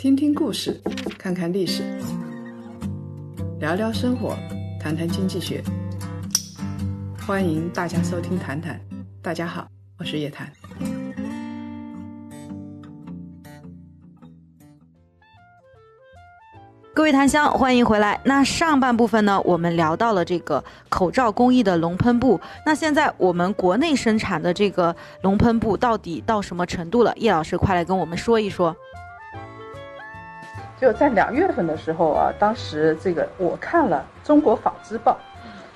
听听故事，看看历史，聊聊生活，谈谈经济学。欢迎大家收听《谈谈》，大家好，我是叶檀。各位檀香，欢迎回来。那上半部分呢，我们聊到了这个口罩工艺的龙喷布。那现在我们国内生产的这个龙喷布到底到什么程度了？叶老师，快来跟我们说一说。就在两月份的时候啊，当时这个我看了《中国纺织报》，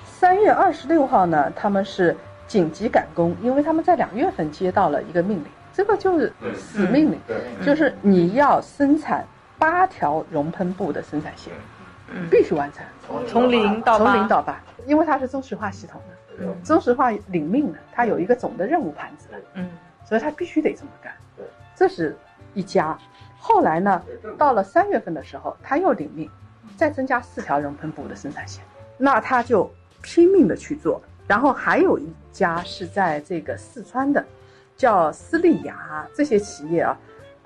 三月二十六号呢，他们是紧急赶工，因为他们在两月份接到了一个命令，这个就是死命令，就是你要生产。八条熔喷布的生产线，必须完成，从零到从零到八，因为它是中石化系统的，中石化领命的，它有一个总的任务盘子的，嗯，所以它必须得这么干。这是一家。后来呢，到了三月份的时候，他又领命，再增加四条熔喷布的生产线，那他就拼命的去做。然后还有一家是在这个四川的，叫斯利雅这些企业啊，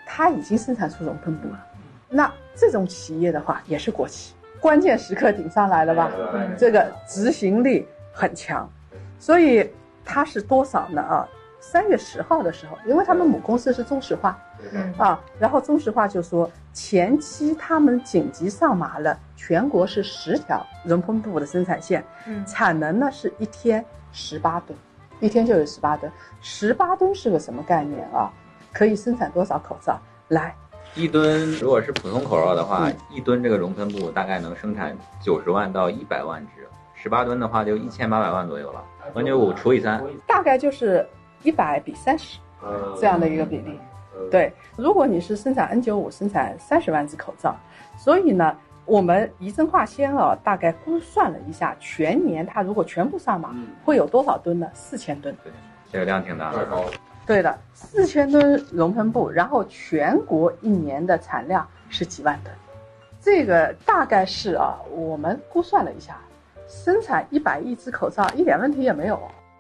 它已经生产出熔喷布了。那这种企业的话也是国企，关键时刻顶上来了吧？这个执行力很强，所以它是多少呢？啊，三月十号的时候，因为他们母公司是中石化，啊，然后中石化就说前期他们紧急上马了，全国是十条熔喷布的生产线，嗯产能呢是一天十八吨，一天就有十八吨，十八吨是个什么概念啊？可以生产多少口罩？来。一吨如果是普通口罩的话，一吨这个熔喷布大概能生产九十万到一百万只，十八吨的话就一千八百万左右了。N 九五除以三，大概就是一百比三十这样的一个比例。对，如果你是生产 N 九五，生产三十万只口罩，所以呢，我们仪真化纤啊，大概估算了一下，全年它如果全部上马，会有多少吨呢？四千吨。对，这个量挺大的。对的，四千吨熔喷布，然后全国一年的产量是几万吨，这个大概是啊，我们估算了一下，生产一百亿只口罩一点问题也没有，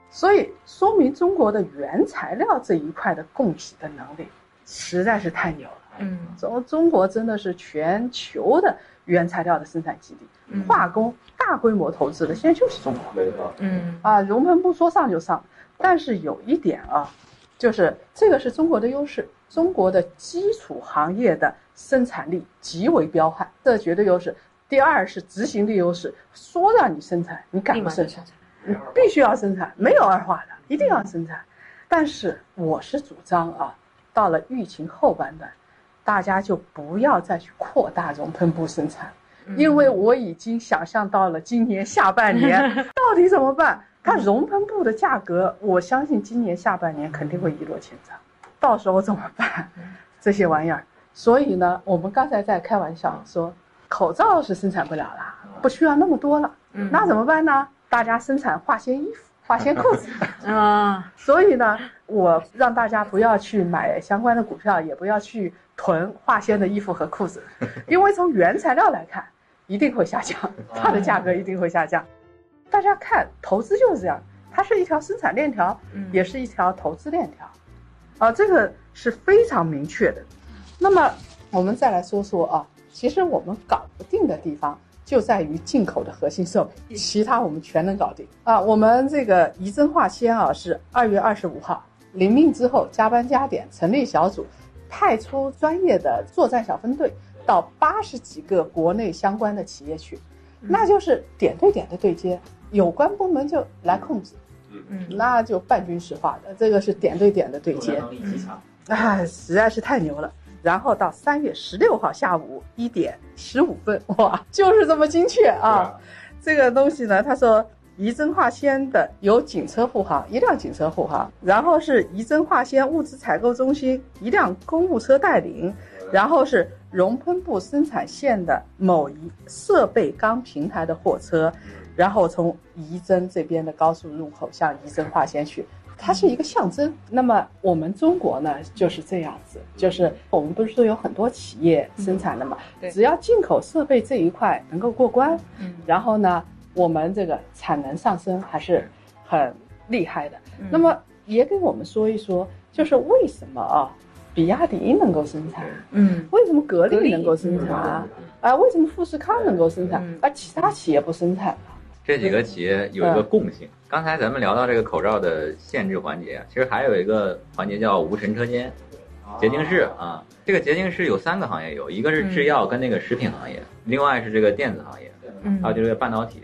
所以说明中国的原材料这一块的供给的能力实在是太牛了。嗯，中中国真的是全球的原材料的生产基地，化工大规模投资的现在就是中国。嗯，啊，熔喷不说上就上，但是有一点啊。就是这个是中国的优势，中国的基础行业的生产力极为彪悍，这绝对优势。第二是执行力优势，说让你生产，你敢不生产？你必须要生产，没有二话的，一定要生产。但是我是主张啊，到了疫情后半段，大家就不要再去扩大熔喷布生产，因为我已经想象到了今年下半年 到底怎么办。它熔喷布的价格，我相信今年下半年肯定会一落千丈，到时候怎么办？这些玩意儿，所以呢，我们刚才在开玩笑说，口罩是生产不了了，不需要那么多了，那怎么办呢？大家生产化纤衣服、化纤裤子啊。所以呢，我让大家不要去买相关的股票，也不要去囤化纤的衣服和裤子，因为从原材料来看，一定会下降，它的价格一定会下降。大家看，投资就是这样，它是一条生产链条，也是一条投资链条，啊，这个是非常明确的。那么我们再来说说啊，其实我们搞不定的地方就在于进口的核心设备，其他我们全能搞定啊。我们这个仪真化纤啊，是二月二十五号领命之后加班加点成立小组，派出专业的作战小分队到八十几个国内相关的企业去，那就是点对点的对接。有关部门就来控制，嗯嗯，那就半军事化的，这个是点对点的对接，啊，实在是太牛了。然后到三月十六号下午一点十五分，哇，就是这么精确啊！这个东西呢，他说仪征化纤的有警车护航，一辆警车护航，然后是仪征化纤物资采购中心一辆公务车带领，然后是熔喷布生产线的某一设备钢平台的货车。然后从仪征这边的高速入口向仪征化纤去，它是一个象征。那么我们中国呢就是这样子，就是我们不是说有很多企业生产的嘛，只要进口设备这一块能够过关，嗯，然后呢，我们这个产能上升还是很厉害的。那么也给我们说一说，就是为什么啊？比亚迪能够生产？嗯为什么格格力力能够生产啊？啊，为什么富士康能够生产嗯，而其他企业不生产呢？这几个企业有一个共性。刚才咱们聊到这个口罩的限制环节啊，其实还有一个环节叫无尘车间。洁净室啊，这个洁净室有三个行业，有一个是制药跟那个食品行业，另外是这个电子行业，嗯还有就是半导体。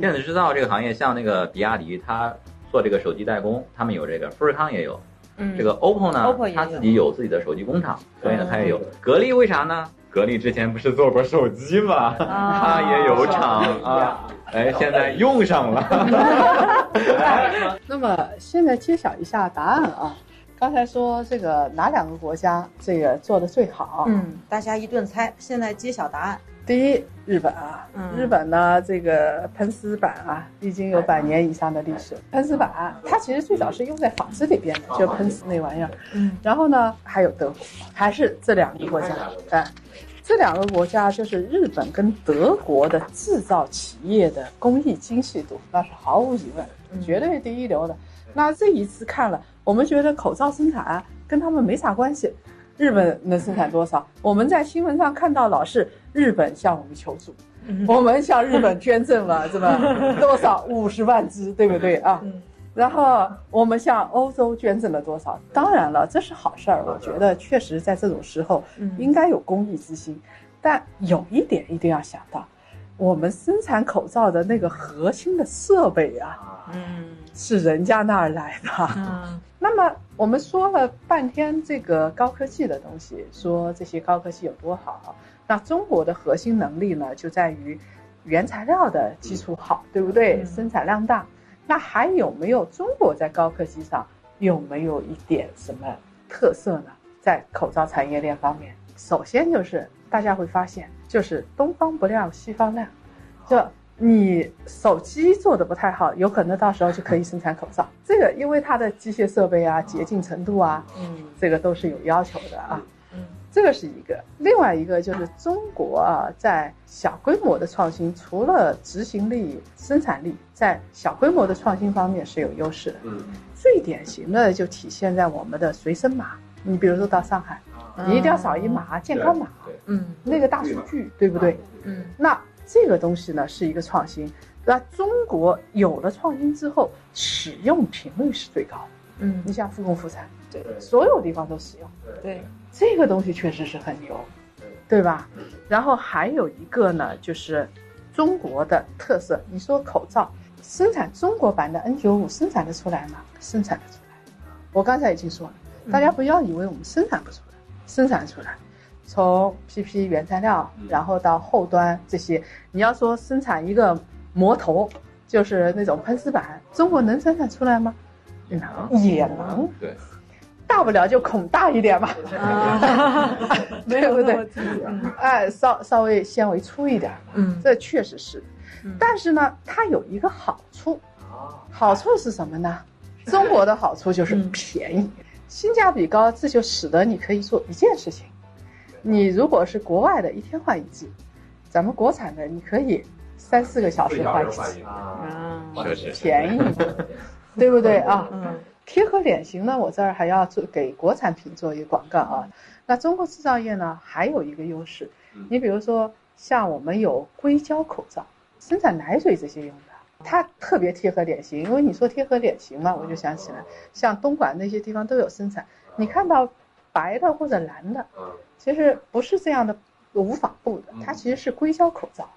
电子制造这个行业，像那个比亚迪，它做这个手机代工，他们有这个，富士康也有。嗯这个 OPPO 呢 OPPO 它自己有自己的手机工厂，所以呢，它也有。格力为啥呢？格力之前不是做过手机吗？它也有厂啊，哎，现在用上了。那么现在揭晓一下答案啊。刚才说这个哪两个国家这个做的最好？嗯，大家一顿猜，现在揭晓答案。第一，日本啊，嗯日本呢，这个喷丝板啊，已经有百年以上的历史。喷丝板它其实最早是用在纺织里边的，就喷丝那玩意儿。嗯然后呢，还有德国，还是这两个国家，哎，这两个国家就是日本跟德国的制造企业的工艺精细度，那是毫无疑问，绝对第一流的。那这一次看了，我们觉得口罩生产啊跟他们没啥关系，日本能生产多少？我们在新闻上看到老是日本向我们求助，我们向日本捐赠了这么 多少？五十万只，对不对？啊？然后我们向欧洲捐赠了多少？当然了，这是好事儿，我觉得确实在这种时候应该有公益之心，但有一点一定要想到，我们生产口罩的那个核心的设备啊，嗯是人家那儿来的。嗯 那么我们说了半天这个高科技的东西，说这些高科技有多好，那中国的核心能力呢，就在于原材料的基础好，对不对？嗯生产量大。那还有没有中国在高科技上有没有一点什么特色呢？在口罩产业链方面，首先就是大家会发现，就是东方不亮西方亮，就你手机做的不太好，有可能到时候就可以生产口罩。这个因为它的机械设备啊、洁净程度啊，嗯这个都是有要求的啊。嗯这个是一个，另外一个就是中国啊，在小规模的创新，除了执行力、生产力，在小规模的创新方面是有优势的。嗯，最典型的就体现在我们的随身码。你比如说到上海，你一定要扫一码健康码，嗯那个大数据，对不对？嗯那这个东西呢是一个创新。那中国有了创新之后，使用频率是最高的。嗯你像复工复产，对，所有地方都使用。对这个东西确实是很牛，对吧？然后还有一个呢，就是中国的特色。你说口罩生产中国版的 N95 生产得出来吗？生产得出来。我刚才已经说了，大家不要以为我们生产不出来，生产出来。从 PP 原材料，然后到后端这些，你要说生产一个模头，就是那种喷丝板，中国能生产出来吗？能，也能。对，大不了就孔大一点嘛，啊 对不对？哎，稍稍微纤维粗一点，嗯这确实是嗯。但是呢，它有一个好处，好处是什么呢？中国的好处就是嗯便宜，性价比高，这就使得你可以做一件事情。你如果是国外的，一天换一次，咱们国产的你可以三四个小时换一次，啊确实便宜嘛，对不对啊？嗯贴合脸型呢，我这儿还要做给国产品做一个广告啊。那中国制造业呢，还有一个优势，你比如说像我们有硅胶口罩，生产奶嘴这些用的，它特别贴合脸型。因为你说贴合脸型嘛，我就想起来，像东莞那些地方都有生产。你看到白的或者蓝的，其实不是这样的无纺布的，它其实是硅胶口罩。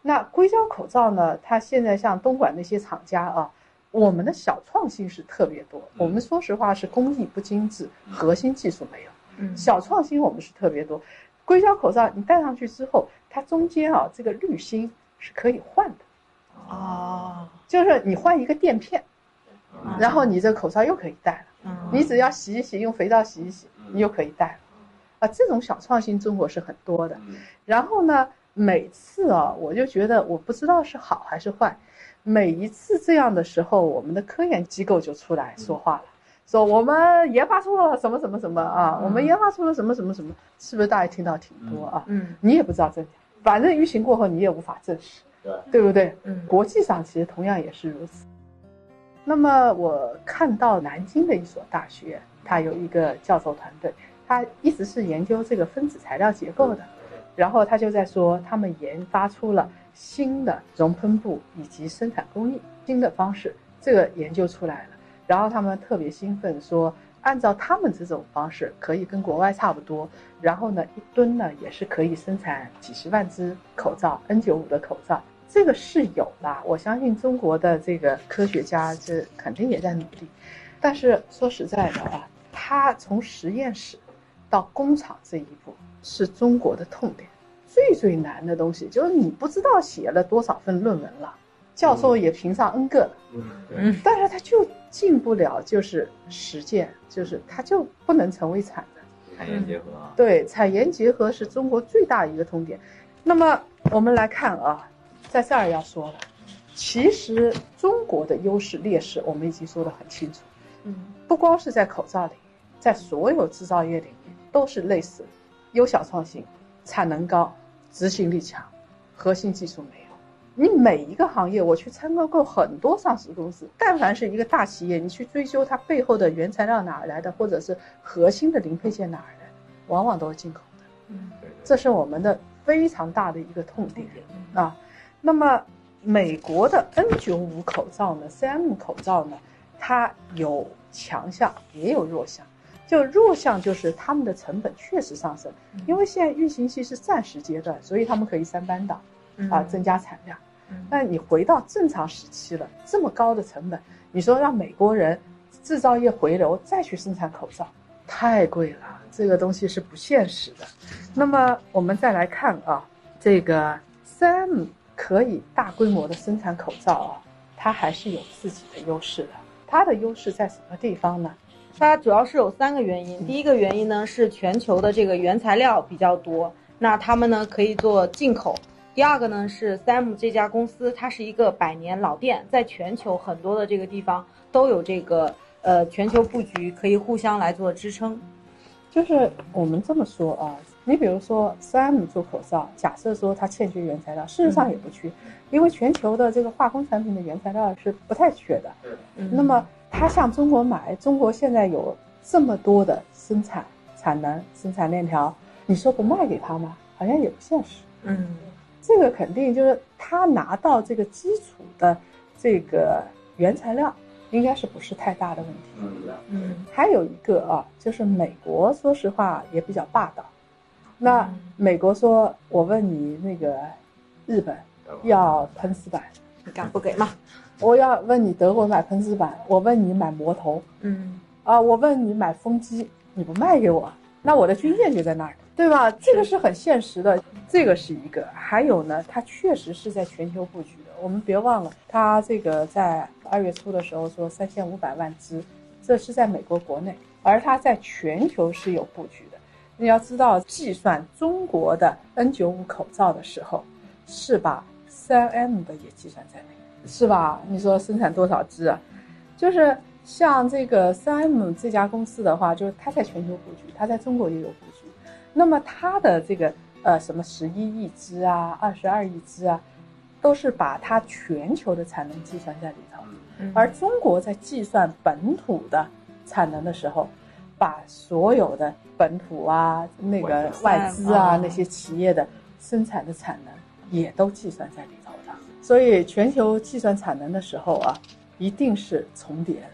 那硅胶口罩呢？它现在像东莞那些厂家啊，我们的小创新是特别多。我们说实话是工艺不精致，核心技术没有。嗯小创新我们是特别多。硅胶口罩你戴上去之后，它中间啊这个滤芯是可以换的，哦就是你换一个垫片，然后你这口罩又可以戴了。嗯你只要洗一洗，用肥皂洗一洗，你又可以戴了。啊，这种小创新中国是很多的。然后呢，每次啊，我就觉得我不知道是好还是坏。每一次这样的时候，我们的科研机构就出来说话了，说我们研发出了什么什么什么啊，我们研发出了什么什么什么，是不是大家听到挺多啊？嗯你也不知道真假，反正疫情过后你也无法证实，对对不对？嗯国际上其实同样也是如此。那么我看到南京的一所大学，它有一个教授团队，他一直是研究这个分子材料结构的，然后他就在说，他们研发出了新的熔喷布以及生产工艺新的方式，这个研究出来了，然后他们特别兴奋说。按照他们这种方式，可以跟国外差不多。然后呢，一吨呢也是可以生产几十万只口罩，N95 的口罩，这个是有的。我相信中国的这个科学家这肯定也在努力。但是说实在的啊，他从实验室到工厂这一步是中国的痛点。最最难的东西就是你不知道写了多少份论文了。教授也评上 N 个了，嗯，但是他就进不了，就是实践，就是他就不能成为产的。产研结合，对，产研结合是中国最大一个痛点。那么我们来看啊，在这儿要说了，其实中国的优势劣势我们已经说得很清楚，嗯，不光是在口罩里，在所有制造业领域都是类似，优小创新，产能高，执行力强，核心技术没有。你每一个行业，我去参观过很多上市公司，但凡是一个大企业，你去追究它背后的原材料哪儿来的，或者是核心的零配件哪儿来，往往都是进口的。嗯，这是我们的非常大的一个痛点啊。那么美国的 N95 口罩呢，3M 口罩呢，它有强项也有弱项。就弱项就是他们的成本确实上升，因为现在运行期是暂时阶段，所以他们可以三班倒，啊，增加产量。那你回到正常时期了，这么高的成本，你说让美国人制造业回流再去生产口罩，太贵了，这个东西是不现实的。那么我们再来看啊，这个三 M 可以大规模的生产口罩啊，它还是有自己的优势的。它的优势在什么地方呢？它主要是有三个原因。第一个原因呢是全球的这个原材料比较多，那他们呢可以做进口。第二个呢是 Sam 这家公司，它是一个百年老店，在全球很多的这个地方都有这个呃全球布局，可以互相来做支撑。就是我们这么说啊，你比如说 Sam 做口罩，假设说它欠缺原材料，事实上也不缺，因为全球的这个化工产品的原材料是不太缺的。那么它向中国买，中国现在有这么多的生产产能、生产链条，你说不卖给他吗？好像也不现实。嗯。这个肯定就是他拿到这个基础的这个原材料，应该是不是太大的问题。嗯，还有一个啊，就是美国，说实话也比较霸道。那美国说，我问你那个日本要喷丝板，你敢不给吗？我要问你德国买喷子板，我问你买魔头，嗯，啊，我问你买风机，你不卖给我，那我的军舰就在那儿。对吧？这个是很现实的，这个是一个。还有呢，它确实是在全球布局的。我们别忘了，它这个在二月初的时候说三千五百万只，这是在美国国内，而它在全球是有布局的。你要知道，计算中国的 N 九五口罩的时候，是把三 M 的也计算在内，是吧？你说生产多少只啊？就是像这个三 M 这家公司的话，就是它在全球布局，它在中国也有布局。那么它的这个呃什么十一亿只啊，二十二亿只啊，都是把它全球的产能计算在里头。而中国在计算本土的产能的时候，把所有的本土啊、那个外资啊那些企业的生产的产能也都计算在里。所以全球计算产能的时候啊，一定是重叠的，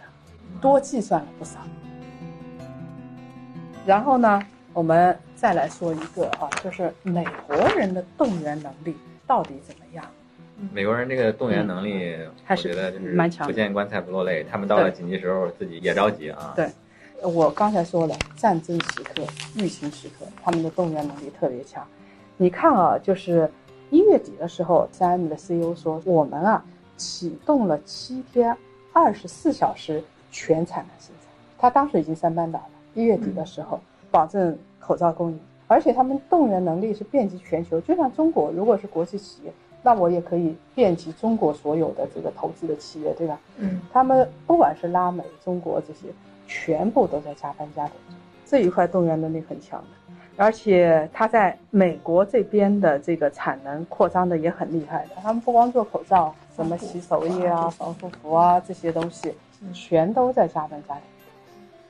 多计算了不少。然后呢，我们。再来说一个啊，就是美国人的动员能力到底怎么样？美国人这个动员能力，我觉得就是蛮强。不见棺材不落泪，他们到了紧急时候自己也着急啊。对，我刚才说了，战争时刻、疫情时刻，他们的动员能力特别强。你看啊，就是一月底的时候，3M 的 CEO 说，我们啊启动了七天二十四小时全产能生产。他当时已经三班倒了，一月底的时候保证。口罩供应，而且他们动员能力是遍及全球。就像中国，如果是国际企业，那我也可以遍及中国所有的这个投资的企业，对吧？嗯，他们不管是拉美、中国这些，全部都在加班加点，这一块动员能力很强的。而且它在美国这边的这个产能扩张的也很厉害的。他们不光做口罩，什么洗手液啊、防护服啊这些东西，全都在加班加点。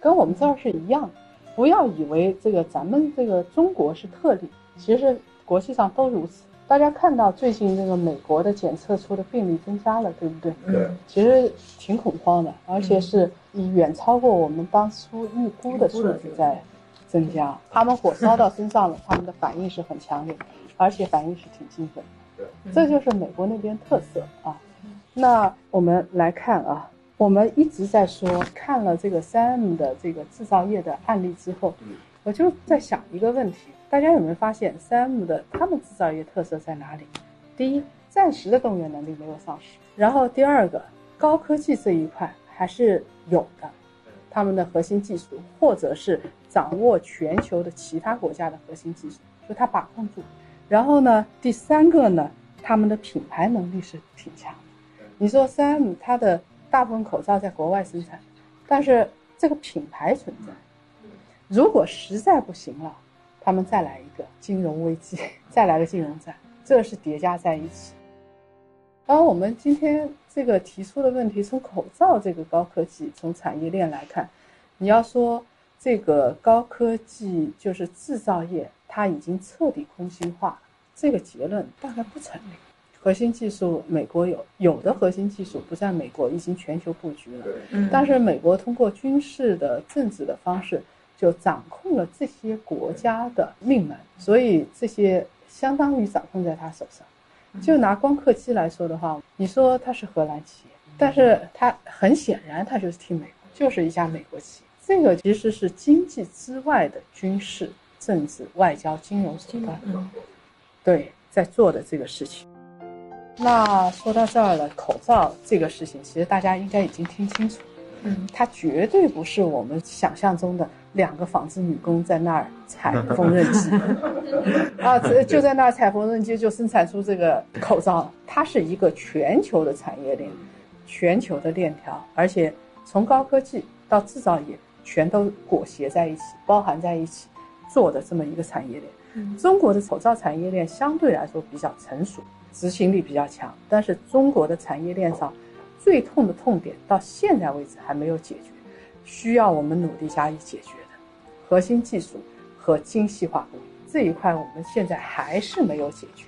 跟我们这儿是一样的。不要以为这个咱们这个中国是特例，其实国际上都如此。大家看到最近这个美国的检测出的病例增加了，对不对？对，其实挺恐慌的，而且是远超过我们当初预估的数字在增加。他们火烧到身上了，他们的反应是很强烈，而且反应是挺兴奋。对，这就是美国那边特色啊。那我们来看啊，我们一直在说，看了这个三 M 的这个制造业的案例之后，我就在想一个问题：大家有没有发现三 M 的他们制造业特色在哪里？第一，暂时的动员能力没有丧失；然后第二个，高科技这一块还是有的，他们的核心技术或者是掌握全球的其他国家的核心技术，就他把控住。然后呢，第三个呢，他们的品牌能力是挺强。你说三 M 它的大部分口罩在国外生产，但是这个品牌存在。如果实在不行了，他们再来一个金融危机，再来个金融战，这是叠加在一起。而我们今天这个提出的问题，从口罩这个高科技，从产业链来看，你要说这个高科技就是制造业，它已经彻底空心化了，这个结论大概不成立。核心技术，美国有有的核心技术不在美国，已经全球布局了。嗯但是美国通过军事的政治的方式，就掌控了这些国家的命门，所以这些相当于掌控在他手上。就拿光刻机来说的话，你说它是荷兰企业，但是它很显然它就是替美国，就是一家美国企业。这个其实是经济之外的军事、政治、外交、金融手段，嗯。对，在做的这个事情。那说到这儿了，口罩这个事情，其实大家应该已经听清楚，嗯，它绝对不是我们想象中的两个纺织女工在那儿踩缝纫机，啊，这就在那儿踩缝纫机就生产出这个口罩，它是一个全球的产业链，全球的链条，而且从高科技到制造业，全都裹挟在一起，包含在一起做的这么一个产业链。中国的口罩产业链相对来说比较成熟，执行力比较强，但是中国的产业链上最痛的痛点到现在为止还没有解决，需要我们努力加以解决的核心技术和精细化工艺这一块，我们现在还是没有解决。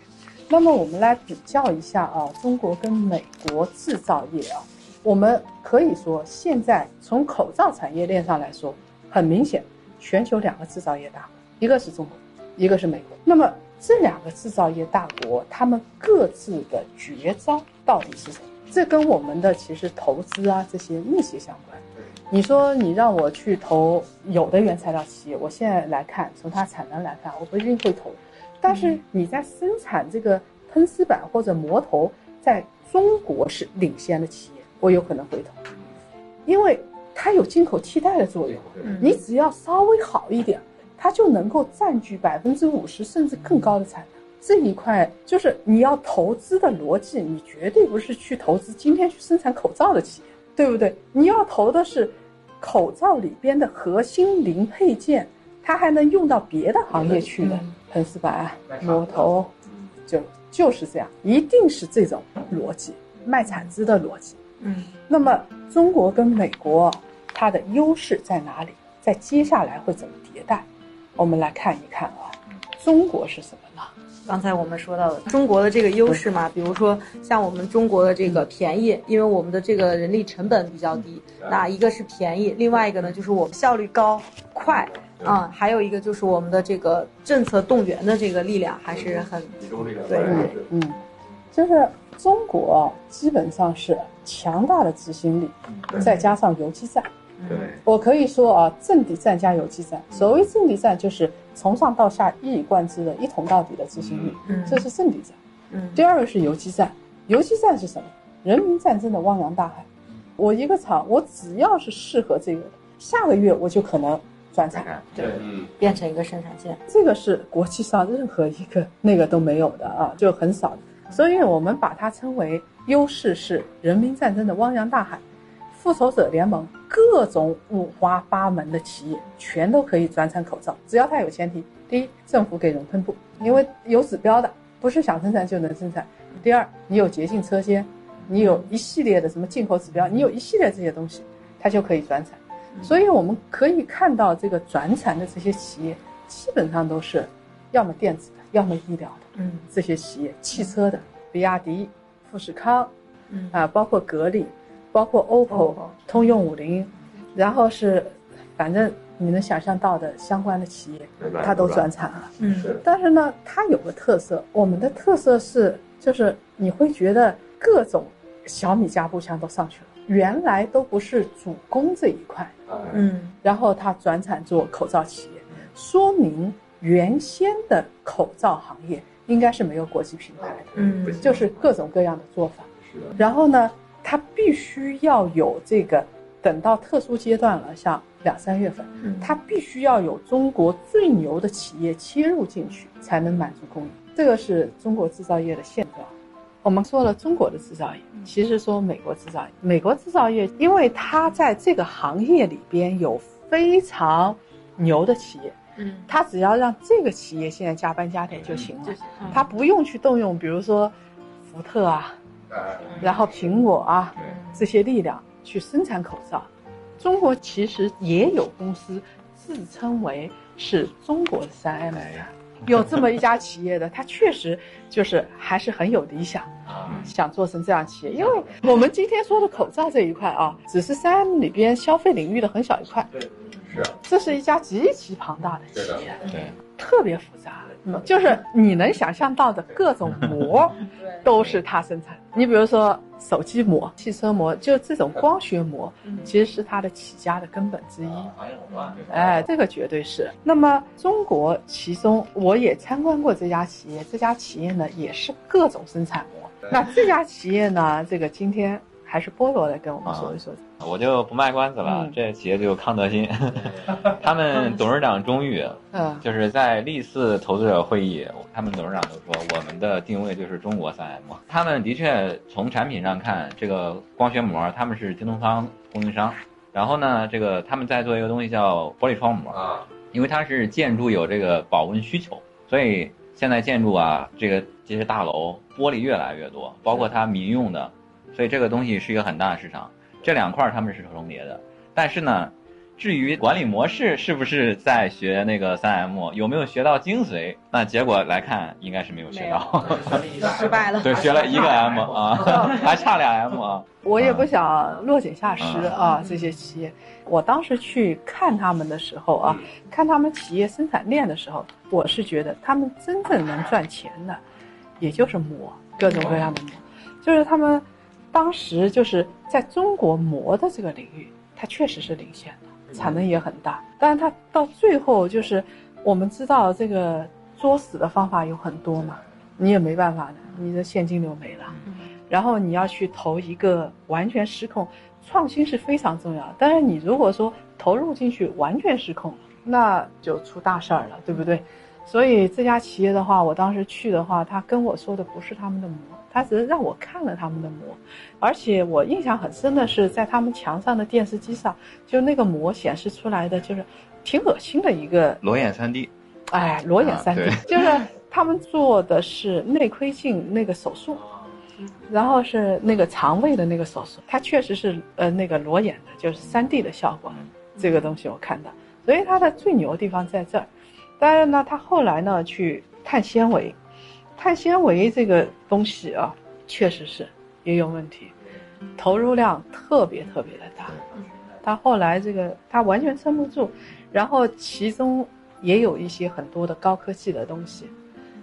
那么我们来比较一下啊，中国跟美国制造业啊，我们可以说现在从口罩产业链上来说，很明显，全球两个制造业大国，一个是中国，一个是美国。那么这两个制造业大国，他们各自的绝招到底是什么？这跟我们的其实投资啊这些密切相关。你说你让我去投有的原材料企业，我现在来看，从它产能来看，我不一定会投。但是你在生产这个喷丝板或者磨头，在中国是领先的企业，我有可能回头，因为它有进口替代的作用。你只要稍微好一点，它就能够占据百分之五十甚至更高的产能。这一块就是你要投资的逻辑，你绝对不是去投资今天去生产口罩的企业，对不对？你要投的是口罩里边的核心零配件，它还能用到别的行业去的，喷丝板、膜头，就就是这样，一定是这种逻辑，卖产值的逻辑。嗯。那么中国跟美国它的优势在哪里？在接下来会怎么迭代？我们来看一看啊，中国是什么呢？刚才我们说到的中国的这个优势嘛，比如说像我们中国的这个便宜，因为我们的这个人力成本比较低，那一个是便宜，另外一个呢就是我们效率高、快，嗯，还有一个就是我们的这个政策动员的这个力量还是很集中力量对。嗯嗯，就是中国基本上是强大的执行力，再加上游击战。对，我可以说啊，阵地战加游击战。所谓阵地战，就是从上到下一以贯之的一统到底的执行力，嗯这是阵地战。嗯第二个是游击战，游击战是什么？人民战争的汪洋大海。我一个厂，我只要是适合这个的，下个月我就可能转产。对，嗯，变成一个生产线。这个是国际上任何一个那个都没有的啊，就很少的。所以我们把它称为优势是人民战争的汪洋大海，复仇者联盟各种五花八门的企业全都可以转产口罩，只要它有前提：第一，政府给熔喷布，因为有指标的，不是想生产就能生产；第二，你有洁净车间，你有一系列的什么进口指标，你有一系列这些东西，它就可以转产。所以我们可以看到这个转产的这些企业，基本上都是要么电子的，要么医疗的。嗯。这些企业，汽车的，比亚迪、富士康，嗯。啊，包括格力，包括 OPPO、通用五菱，然后是，反正你能想象到的相关的企业，它都转产了。嗯。但是呢，它有个特色，我们的特色是，就是你会觉得各种小米加步枪都上去了，原来都不是主攻这一块，嗯。然后它转产做口罩企业，说明原先的口罩行业应该是没有国际品牌的。嗯就是各种各样的做法。是然后呢，它必须要有这个，等到特殊阶段了，像两三月份，嗯它必须要有中国最牛的企业切入进去，才能满足供应。这个是中国制造业的现状。我们说了中国的制造业，其实说美国制造业，美国制造业，因为它在这个行业里边有非常牛的企业，嗯。他只要让这个企业现在加班加点就行了。嗯他不用去动用，比如说福特啊，然后苹果啊这些力量去生产口罩。中国其实也有公司自称为是中国的三 M 的，有这么一家企业的，他确实就是还是很有理想，想做成这样企业。因为我们今天说的口罩这一块啊，只是三 M 里边消费领域的很小一块，是这是一家极其庞大的企业。对，特别复杂，就是你能想象到的各种膜都是它生产。你比如说手机膜、汽车膜，就这种光学膜，其实是它的起家的根本之一。哎，这个绝对是。那么中国其中我也参观过这家企业，这家企业呢也是各种生产膜。那这家企业呢，这个今天还是菠萝来跟我们说一说。我就不卖关子了，嗯。这企业就康德新，他们董事长钟玉嗯。就是在历次投资者会议，他们董事长都说我们的定位就是中国三 M。他们的确从产品上看，这个光学膜他们是京东方供应商，然后呢，这个他们在做一个东西叫玻璃窗膜，啊，因为它是建筑有这个保温需求，所以现在建筑啊，这个这些大楼玻璃越来越多，包括它民用的，所以这个东西是一个很大的市场。这两块儿他们是重叠的，但是呢，至于管理模式是不是在学那个三 M，有没有学到精髓？那结果来看，应该是没有学到。失败了。对，学了一个 M 啊，还差俩 M 啊。我也不想落井下石啊，这些企业。我当时去看他们的时候啊，看他们企业生产链的时候，我是觉得他们真正能赚钱的，也就是膜，各种各样的膜，就是他们当时就是在中国膜的这个领域，它确实是领先的，产能也很大。但是它到最后就是，我们知道这个作死的方法有很多嘛，你也没办法的，你的现金流没了。然后你要去投一个完全失控，创新是非常重要。但是你如果说投入进去完全失控，那就出大事儿了，对不对？所以这家企业的话，我当时去的话，他跟我说的不是他们的膜，他只是让我看了他们的膜，而且我印象很深的是，在他们墙上的电视机上，就那个膜显示出来的就是挺恶心的一个裸眼三 D，哎，裸眼三 D，、啊就是他们做的是内窥镜那个手术，然后是那个肠胃的那个手术，它确实是呃那个裸眼的，就是三 D 的效果，这个东西我看到，所以它的最牛的地方在这儿。当然呢，他后来呢去碳纤维，碳纤维这个东西啊，确实是也有问题，投入量特别特别的大。它后来这个它完全撑不住，然后其中也有一些很多的高科技的东西，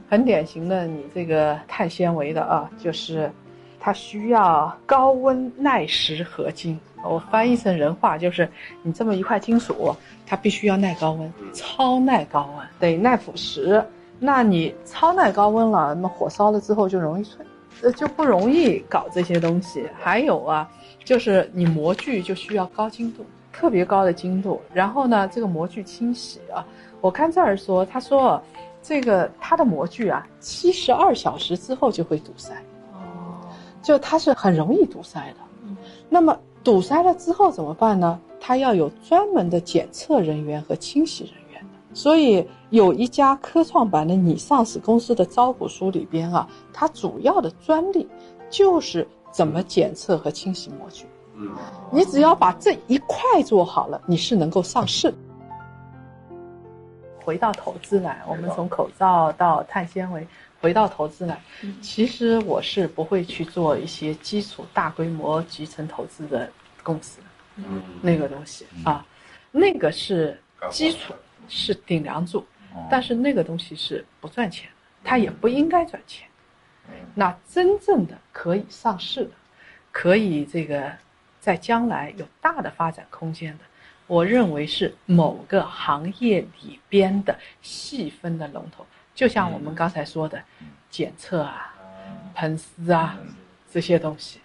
很典型的你这个碳纤维的啊，就是它需要高温耐蚀合金。我翻译成人话就是，你这么一块金属，它必须要耐高温，超耐高温，得耐腐蚀。那你超耐高温了，那么火烧了之后就容易脆，呃，就不容易搞这些东西。还有啊，就是你模具就需要高精度，特别高的精度。然后呢，这个模具清洗啊，我看这儿说，他说这个它的模具啊，七十二小时之后就会堵塞，哦，就它是很容易堵塞的。那么堵塞了之后怎么办呢？它要有专门的检测人员和清洗人员的。所以有一家科创板的拟上市公司的招股书里边啊，它主要的专利就是怎么检测和清洗模具。嗯你只要把这一块做好了，你是能够上市。回到投资来，我们从口罩到碳纤维，回到投资来，其实我是不会去做一些基础大规模集成投资的公司，嗯，那个东西啊，那个是基础，是顶梁柱，但是那个东西是不赚钱的，它也不应该赚钱。那真正的可以上市的，可以这个在将来有大的发展空间的，我认为是某个行业里边的细分的龙头，就像我们刚才说的检测啊、喷丝啊这些东西，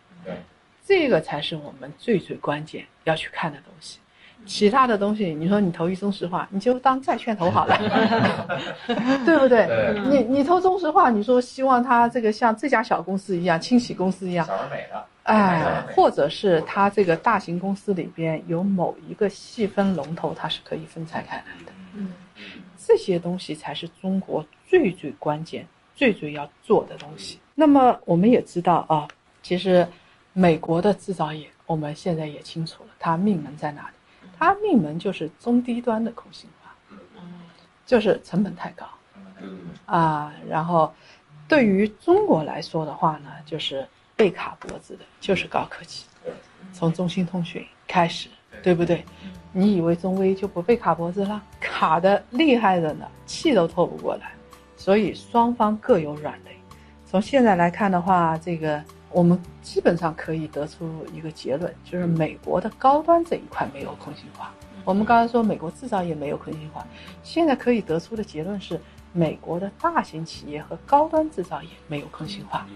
这个才是我们最最关键要去看的东西。其他的东西，你说你投一中石化，你就当债券投好了，对不对？对你你投中石化，你说希望它这个像这家小公司一样，清洗公司一样，小而美的，哎，或者是它这个大型公司里边有某一个细分龙头，它是可以分拆开来的。嗯，这些东西才是中国最最关键、最最要做的东西。那么我们也知道啊，其实美国的制造业，我们现在也清楚了，它命门在哪里？它命门就是中低端的空心化，就是成本太高嗯啊。然后对于中国来说的话呢，就是被卡脖子的就是高科技，从中兴通讯开始，对不对？你以为中微就不被卡脖子了？卡的厉害着呢，气都透不过来。所以双方各有软肋。从现在来看的话，这个我们基本上可以得出一个结论，就是美国的高端这一块没有空心化。我们刚才说美国制造业没有空心化，现在可以得出的结论是，美国的大型企业和高端制造业没有空心化。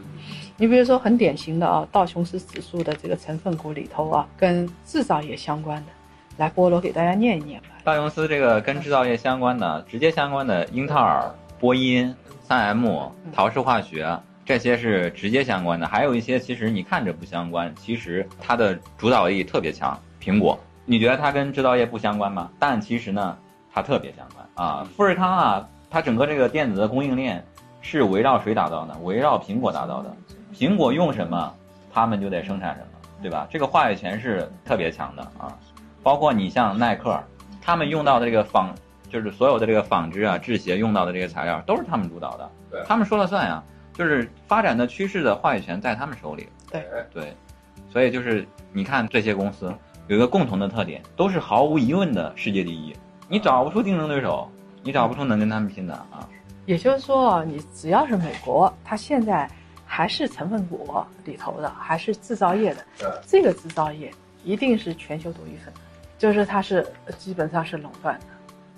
你比如说很典型的啊，道琼斯指数的这个成分股里头啊，跟制造业相关的，来菠萝给大家念一念吧。道琼斯这个跟制造业相关的、直接相关的，英特尔、波音、三 M、陶氏化学，这些是直接相关的。还有一些其实你看着不相关，其实它的主导力特别强。苹果，你觉得它跟制造业不相关吗？但其实呢，它特别相关啊。富士康啊，它整个这个电子的供应链是围绕谁打造的？围绕苹果打造的。苹果用什么，他们就得生产什么，对吧？这个话语权是特别强的啊。包括你像耐克，他们用到的这个纺，就是所有的这个纺织啊、制鞋用到的这些材料，都是他们主导的，对他们说了算呀。就是发展的趋势的话语权在他们手里。对对，所以就是你看这些公司有一个共同的特点，都是毫无疑问的世界第一。你找不出竞争对手，你找不出能跟他们拼的啊。也就是说啊，你只要是美国，它现在还是成分股里头的，还是制造业的，这个制造业一定是全球独一份，就是它是基本上是垄断的，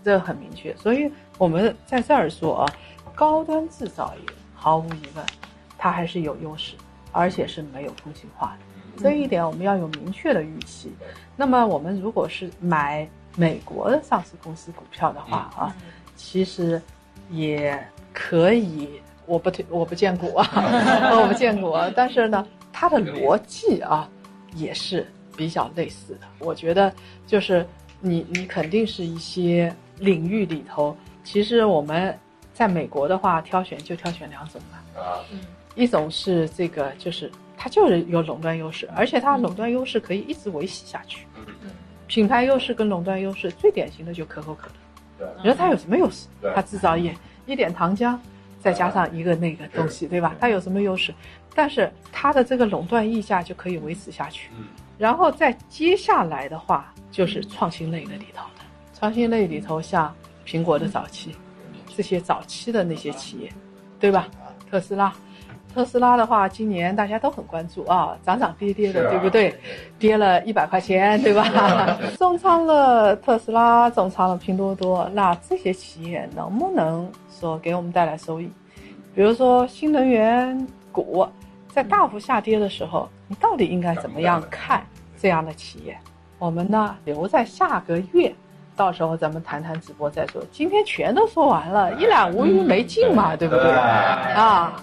这个很明确。所以我们在这儿说啊，高端制造业毫无疑问，它还是有优势，而且是没有通信化的。这一点我们要有明确的预期。那么我们如果是买美国的上市公司股票的话啊，其实也可以，我不推，我不荐股啊，我不荐股啊。但是呢，它的逻辑啊也是比较类似的。我觉得就是你你肯定是一些领域里头，其实我们在美国的话，挑选就挑选两种吧。啊，一种是这个，就是它就是有垄断优势，而且它垄断优势可以一直维系下去。品牌优势跟垄断优势最典型的就可口可乐。对你说它有什么优势？它制造业一点糖浆，再加上一个那个东西，对吧？它有什么优势？但是它的这个垄断溢价就可以维持下去。嗯然后再接下来的话，就是创新类的里头的，创新类里头像苹果的早期，这些早期的那些企业，对吧？特斯拉，特斯拉的话，今年大家都很关注啊，涨涨跌跌的，啊对不对？跌了一百块钱，对吧？重仓了特斯拉，重仓了拼多多，那这些企业能不能说给我们带来收益？比如说新能源股在大幅下跌的时候，你到底应该怎么样看这样的企业？我们呢留在下个月，到时候咱们谈谈直播再说。今天全都说完了，一览无余没劲嘛，对不对？啊，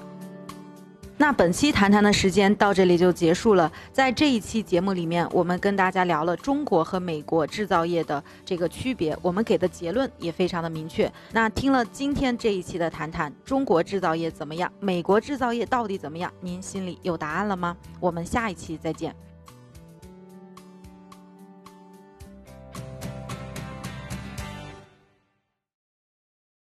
那本期谈谈的时间到这里就结束了。在这一期节目里面，我们跟大家聊了中国和美国制造业的这个区别，我们给的结论也非常的明确。那听了今天这一期的谈谈，中国制造业怎么样？美国制造业到底怎么样？您心里有答案了吗？我们下一期再见。